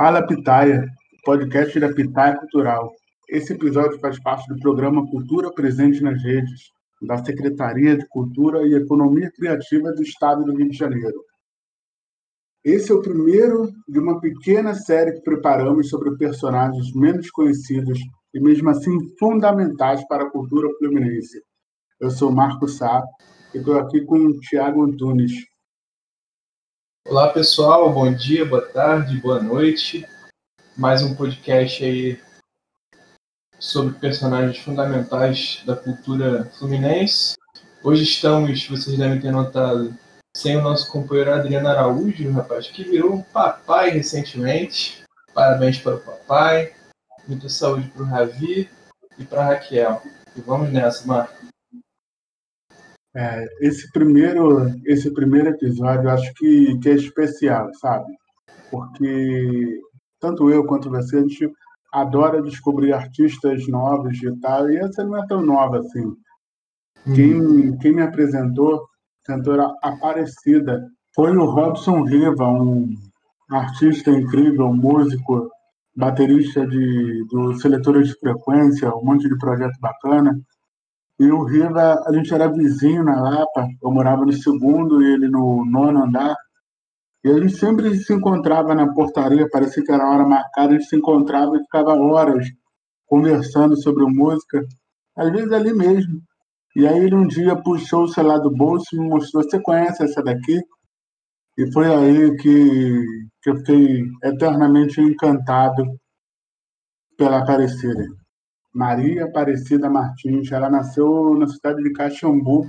Fala Pitaia, podcast da Pitaia Cultural. Esse episódio faz parte do programa Cultura Presente nas Redes, da Secretaria de Cultura e Economia Criativa do Estado do Rio de Janeiro. Esse é o primeiro de uma pequena série que preparamos sobre personagens menos conhecidos e, mesmo assim, fundamentais para a cultura fluminense. Eu sou Marco Sá e estou aqui com o Tiago Antunes. Olá, pessoal. Bom dia, boa tarde, boa noite. Mais um podcast aí sobre personagens fundamentais da cultura fluminense. Hoje estamos, vocês devem ter notado, sem o nosso companheiro Adriano Araújo, rapaz, que virou um papai recentemente. Parabéns para o papai, muita saúde para o Ravi e para Raquel. E vamos nessa, Marco. É, esse primeiro esse primeiro episódio acho que, que é especial, sabe? Porque tanto eu quanto você, a gente adora descobrir artistas novos e tal, e essa não é tão nova assim. Uhum. Quem, quem me apresentou, cantora Aparecida, foi o Robson Riva, um artista incrível, músico, baterista de, do Seletora de Frequência, um monte de projeto bacana. E o Riva, a gente era vizinho na Lapa, eu morava no segundo e ele no nono andar. E a gente sempre se encontrava na portaria, parecia que era hora marcada, a gente se encontrava e ficava horas conversando sobre música, às vezes ali mesmo. E aí ele um dia puxou o celular do bolso e me mostrou, você conhece essa daqui? E foi aí que, que eu fiquei eternamente encantado pela Aparecida. Maria Aparecida Martins, ela nasceu na cidade de Caxambu,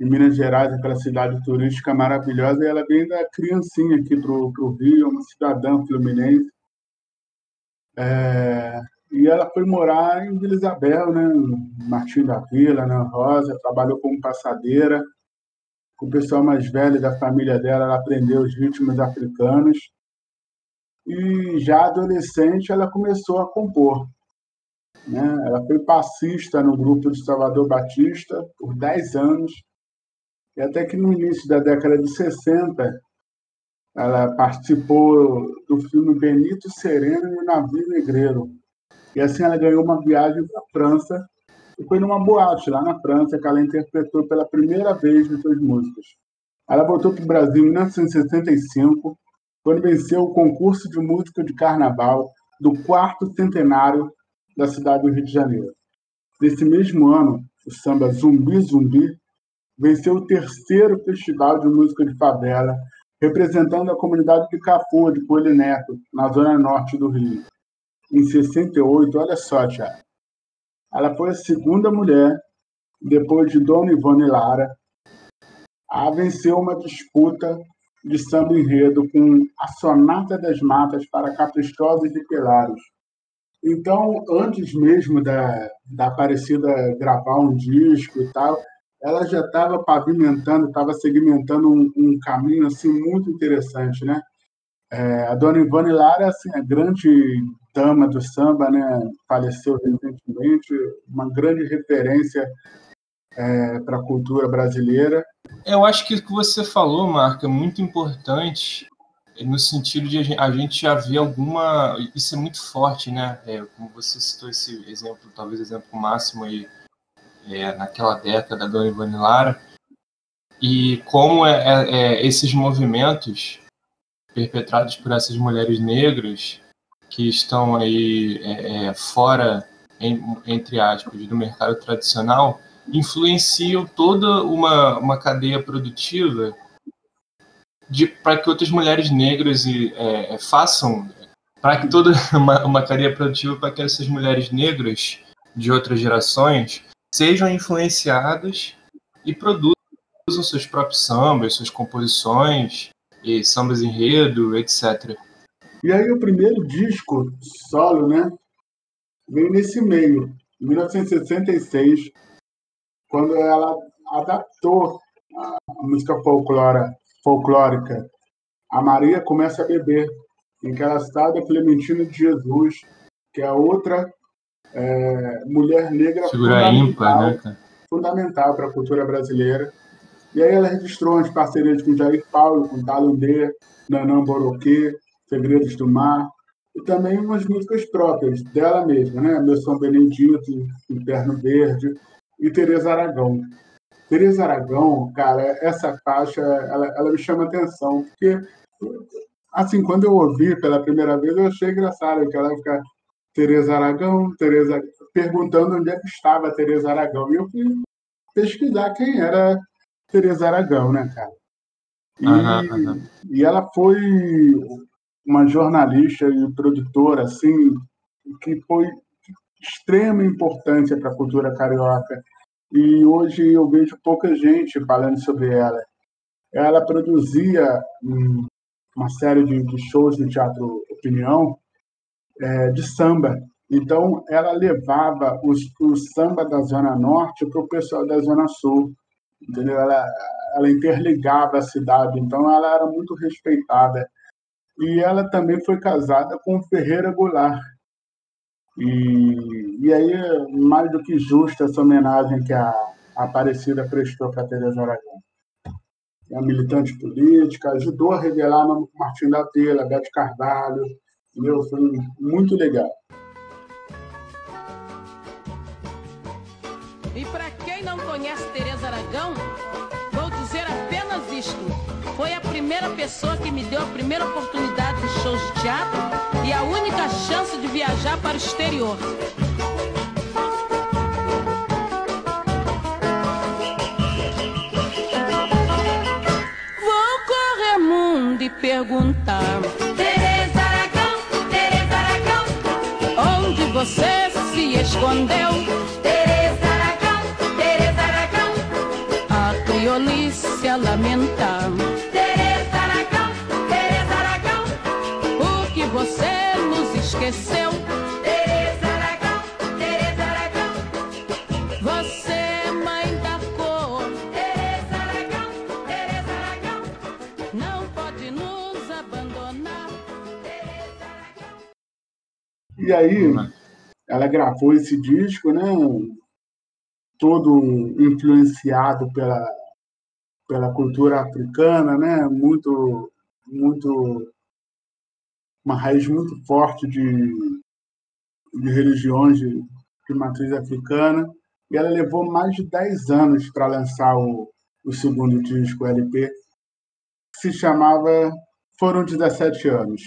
em Minas Gerais, aquela cidade turística maravilhosa, e ela veio da criancinha aqui para o Rio, uma cidadã fluminense. É, e ela foi morar em Vila Isabel, né, Martim da Vila, na Rosa, trabalhou como passadeira. Com o pessoal mais velho da família dela, ela aprendeu os ritmos africanos. E já adolescente, ela começou a compor. Né? Ela foi passista no grupo de Salvador Batista por 10 anos e até que no início da década de 60, ela participou do filme Benito Sereno e o Navio Negreiro. E assim ela ganhou uma viagem para a França e foi numa boate lá na França que ela interpretou pela primeira vez as suas músicas. Ela voltou para o Brasil em 1965, quando venceu o concurso de música de carnaval do quarto centenário da cidade do Rio de Janeiro. Nesse mesmo ano, o samba Zumbi Zumbi venceu o terceiro Festival de Música de Favela, representando a comunidade de Cafu, de Coelho Neto, na zona norte do Rio. Em 68, olha só, Tiago, ela foi a segunda mulher, depois de Dona Ivone Lara, a vencer uma disputa de samba enredo com a Sonata das Matas para Caprichosos e Pelaros. Então, antes mesmo da, da Aparecida gravar um disco e tal, ela já estava pavimentando, estava segmentando um, um, caminho assim muito interessante, né? É, a dona Ivone Lara, assim, a grande dama do samba, né? Faleceu recentemente, uma grande referência é, para a cultura brasileira. Eu acho que o que você falou, Marca, é muito importante no sentido de a gente já ver alguma. Isso é muito forte, né? É, como você citou esse exemplo, talvez exemplo máximo aí é, naquela década da Dona Ivone Lara, e como é, é, é, esses movimentos perpetrados por essas mulheres negras que estão aí é, fora, em, entre aspas, do mercado tradicional, influenciam toda uma, uma cadeia produtiva para que outras mulheres negras é, façam, para que toda uma, uma produtiva para que essas mulheres negras de outras gerações sejam influenciadas e produzam seus próprios sambas, suas composições, e sambas enredo, etc. E aí o primeiro disco solo, né, veio nesse meio, em 1966, quando ela adaptou a música folclora, folclórica A Maria Começa a Beber, em que ela está da Clementina de Jesus, que é outra é, mulher negra Figura ímpar, né, fundamental para a cultura brasileira. E aí ela registrou umas parcerias com Jair Paulo, com Dalundê, Nanã Boroquê, Segredos do Mar, e também umas músicas próprias dela mesma, né? Meu São Benedito, Inferno Verde e Tereza Aragão. Tereza Aragão, cara, essa faixa, ela, ela me chama atenção, porque, assim, quando eu ouvi pela primeira vez, eu achei engraçado que ela fica Tereza Aragão, Tereza, perguntando onde é que estava Tereza Aragão. E eu fui pesquisar quem era Tereza Aragão, né, cara? E, uhum, uhum. e ela foi uma jornalista e produtora, assim, que foi extrema importância para a cultura carioca. E hoje eu vejo pouca gente falando sobre ela. Ela produzia uma série de, de shows no Teatro Opinião é, de samba. Então, ela levava os, o samba da Zona Norte para o pessoal da Zona Sul. Entendeu? Ela, ela interligava a cidade, então ela era muito respeitada. E ela também foi casada com Ferreira Goulart. E, e aí, mais do que justa essa homenagem que a, a Aparecida prestou para Teresa Aragão. É militante política, ajudou a revelar Martim da Tela, Bete Carvalho, entendeu? Foi muito legal. E para quem não conhece Teresa Aragão, dizer apenas isto. Foi a primeira pessoa que me deu a primeira oportunidade de shows de teatro e a única chance de viajar para o exterior. Vou correr mundo e perguntar. Tereza Aragão, Tereza Aragão, onde você se escondeu? Tereza a criolice a lamentar. esqueceu. Tereza Aragão, Tereza Aragão. Você, mãe da cor. Tereza Aragão, Tereza Aragão. Não pode nos abandonar. Tereza Aragão. E aí, ela gravou esse disco, né? Todo influenciado pela, pela cultura africana, né? Muito, muito uma raiz muito forte de, de religiões de, de matriz africana, e ela levou mais de 10 anos para lançar o, o segundo disco, LP, que se chamava Foram 17 Anos.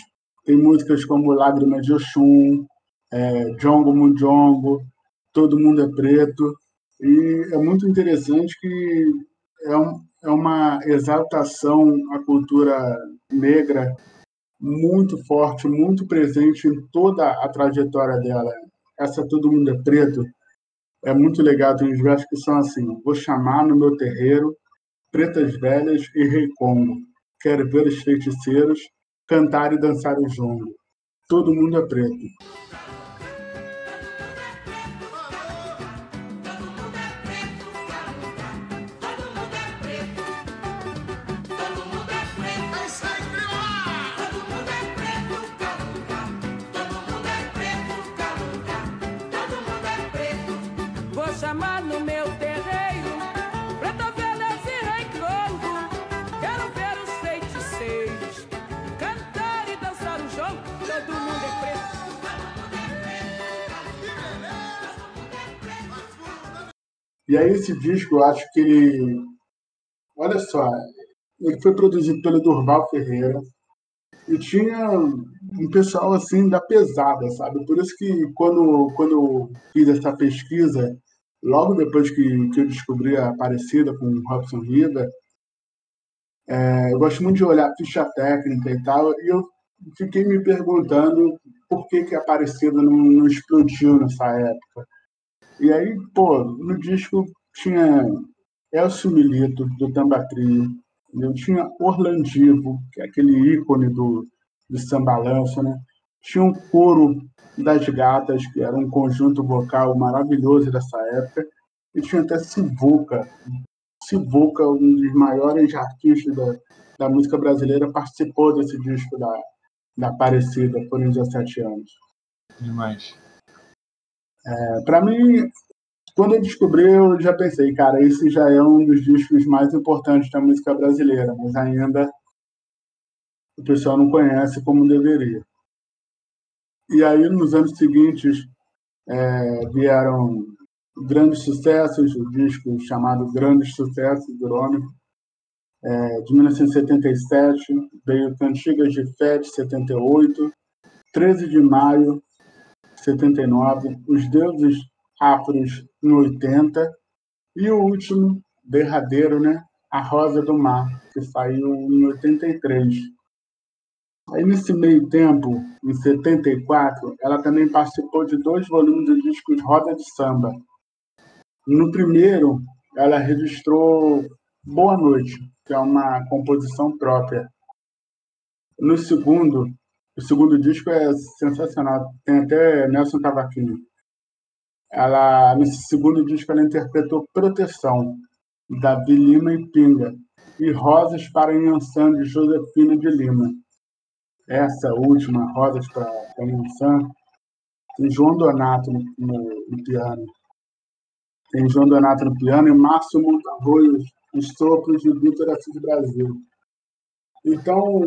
Tem músicas como Lágrimas de Oxum, é, Jongo Munjongo, Todo Mundo é Preto, e é muito interessante que é, um, é uma exaltação à cultura negra muito forte, muito presente em toda a trajetória dela. Essa Todo Mundo é Preto é muito legal. Tem uns versos que são assim: Vou chamar no meu terreiro pretas velhas e rei Congo. Quero ver os feiticeiros cantar e dançar o jongo. Todo mundo é preto. E aí esse disco, eu acho que ele, olha só, ele foi produzido pelo Durval Ferreira e tinha um pessoal assim da pesada, sabe? Por isso que quando quando eu fiz essa pesquisa, logo depois que, que eu descobri a Aparecida com o Robson Riva, é, eu gosto muito de olhar ficha técnica e tal, e eu fiquei me perguntando por que que a Aparecida não, não explodiu nessa época. E aí, pô, no disco tinha Elcio Milito, do Tambatrio, eu tinha Orlandivo, que é aquele ícone do, do sambalanço, né? Tinha um coro das gatas, que era um conjunto vocal maravilhoso dessa época, e tinha até Sivuca. Sivuca, um dos maiores artistas da, da música brasileira, participou desse disco da, da Aparecida por 17 anos. Demais. É, para mim, quando eu descobri, eu já pensei, cara, esse já é um dos discos mais importantes da música brasileira, mas ainda o pessoal não conhece como deveria. E aí, nos anos seguintes, é, vieram grandes sucessos, o disco chamado Grandes Sucessos Homem, é, de 1977, veio Cantigas de Fé, de 78, 13 de maio, 79, Os Deuses Afros, em 80, e o último, derradeiro, né? A Rosa do Mar, que saiu em 83. Aí, nesse meio tempo, em 74, ela também participou de dois volumes do discos Roda de Samba. No primeiro, ela registrou Boa Noite, que é uma composição própria. No segundo, o segundo disco é sensacional, tem até Nelson Cavaquinho. Ela, nesse segundo disco, ela interpretou Proteção, Davi Lima e Pinga, e Rosas para Inhansã, de Josefina de Lima. Essa última, Rosas para Inhansã, tem João Donato no, no, no, piano. Tem João Donato no piano e Márcio Montarroio os sopros de Vitor Assis Brasil. Então.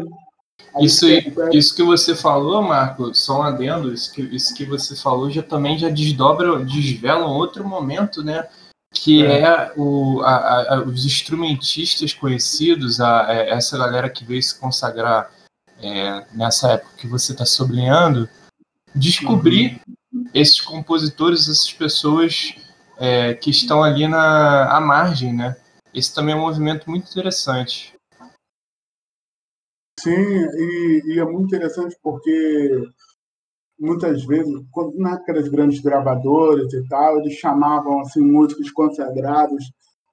Isso, isso que você falou, Marco, só um adendo, isso que, isso que você falou já também já desdobra, desvela um outro momento, né? Que é, é o, a, a, os instrumentistas conhecidos, a, é, essa galera que veio se consagrar é, nessa época que você está sublinhando, descobrir uhum. esses compositores, essas pessoas é, que estão ali na à margem, né? Esse também é um movimento muito interessante. Sim, e, e é muito interessante porque muitas vezes, quando, naquelas grandes gravadoras e tal, eles chamavam assim músicos consagrados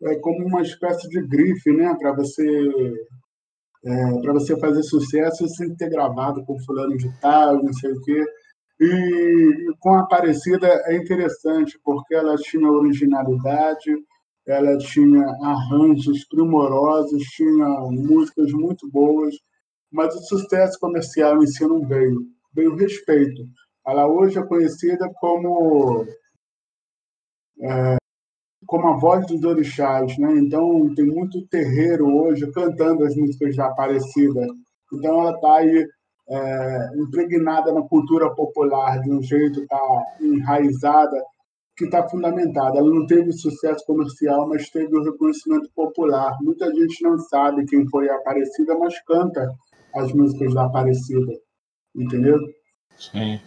é, como uma espécie de grife, né, para você é, para você fazer sucesso sem ter gravado com fulano de tal, não sei o quê. E com a Aparecida é interessante porque ela tinha originalidade, ela tinha arranjos primorosos, tinha músicas muito boas, mas o sucesso comercial em si não veio, veio respeito. Ela hoje é conhecida como é, como a voz dos orixás, né? Então tem muito terreiro hoje cantando as músicas da Aparecida. Então ela está aí é, impregnada na cultura popular de um jeito, está enraizada que está fundamentada. Ela não teve sucesso comercial, mas teve o reconhecimento popular. Muita gente não sabe quem foi a Aparecida, mas canta as músicas da Aparecida, entendeu? Sim.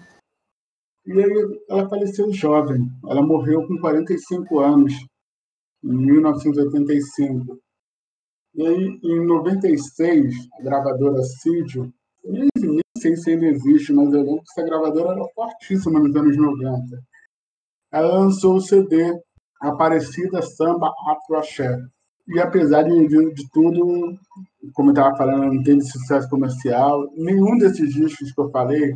E aí ela faleceu jovem. Ela morreu com 45 anos, em 1985. E aí, em 96, a gravadora Cídio, nem, nem sei se ainda existe, mas eu lembro que essa gravadora era fortíssima nos anos 90 ela lançou o CD Aparecida Samba Afro Axé. E apesar de, de, de tudo, como eu estava falando, não teve sucesso comercial, nenhum desses discos que eu falei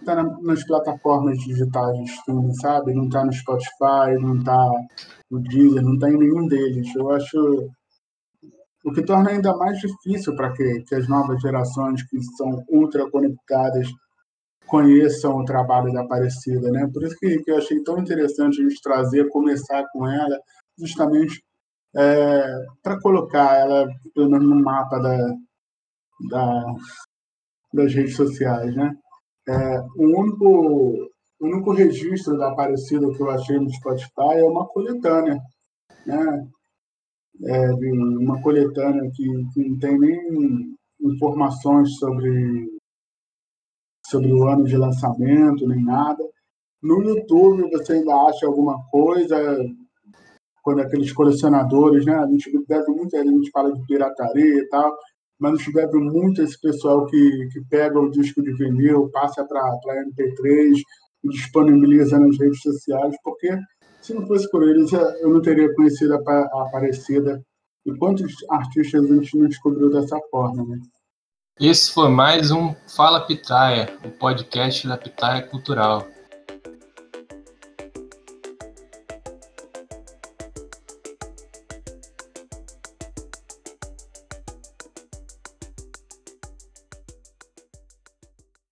está na, nas plataformas digitais de streaming, sabe? Não está no Spotify, não está no Deezer, não está em nenhum deles. Eu acho o que torna ainda mais difícil para que, que as novas gerações que são ultra conectadas conheçam o trabalho da Aparecida, né? Por isso que, que eu achei tão interessante a gente trazer, começar com ela, justamente é, para colocar ela pelo menos no mapa da, da, das redes sociais, né? É, o único o único registro da Aparecida que eu achei no Spotify é uma coletânea, né? É, uma coletânea que, que não tem nem informações sobre sobre o ano de lançamento, nem nada. No YouTube você ainda acha alguma coisa, quando aqueles colecionadores, né? A gente deve muito, a gente fala de pirataria e tal, mas a gente deve muito esse pessoal que, que pega o disco de vinil, passa para MP3 e disponibiliza nas redes sociais, porque se não fosse por eles, eu não teria conhecido a Aparecida. E quantos artistas a gente não descobriu dessa forma, né? Esse foi mais um Fala Pitaia, o podcast da Pitaia Cultural.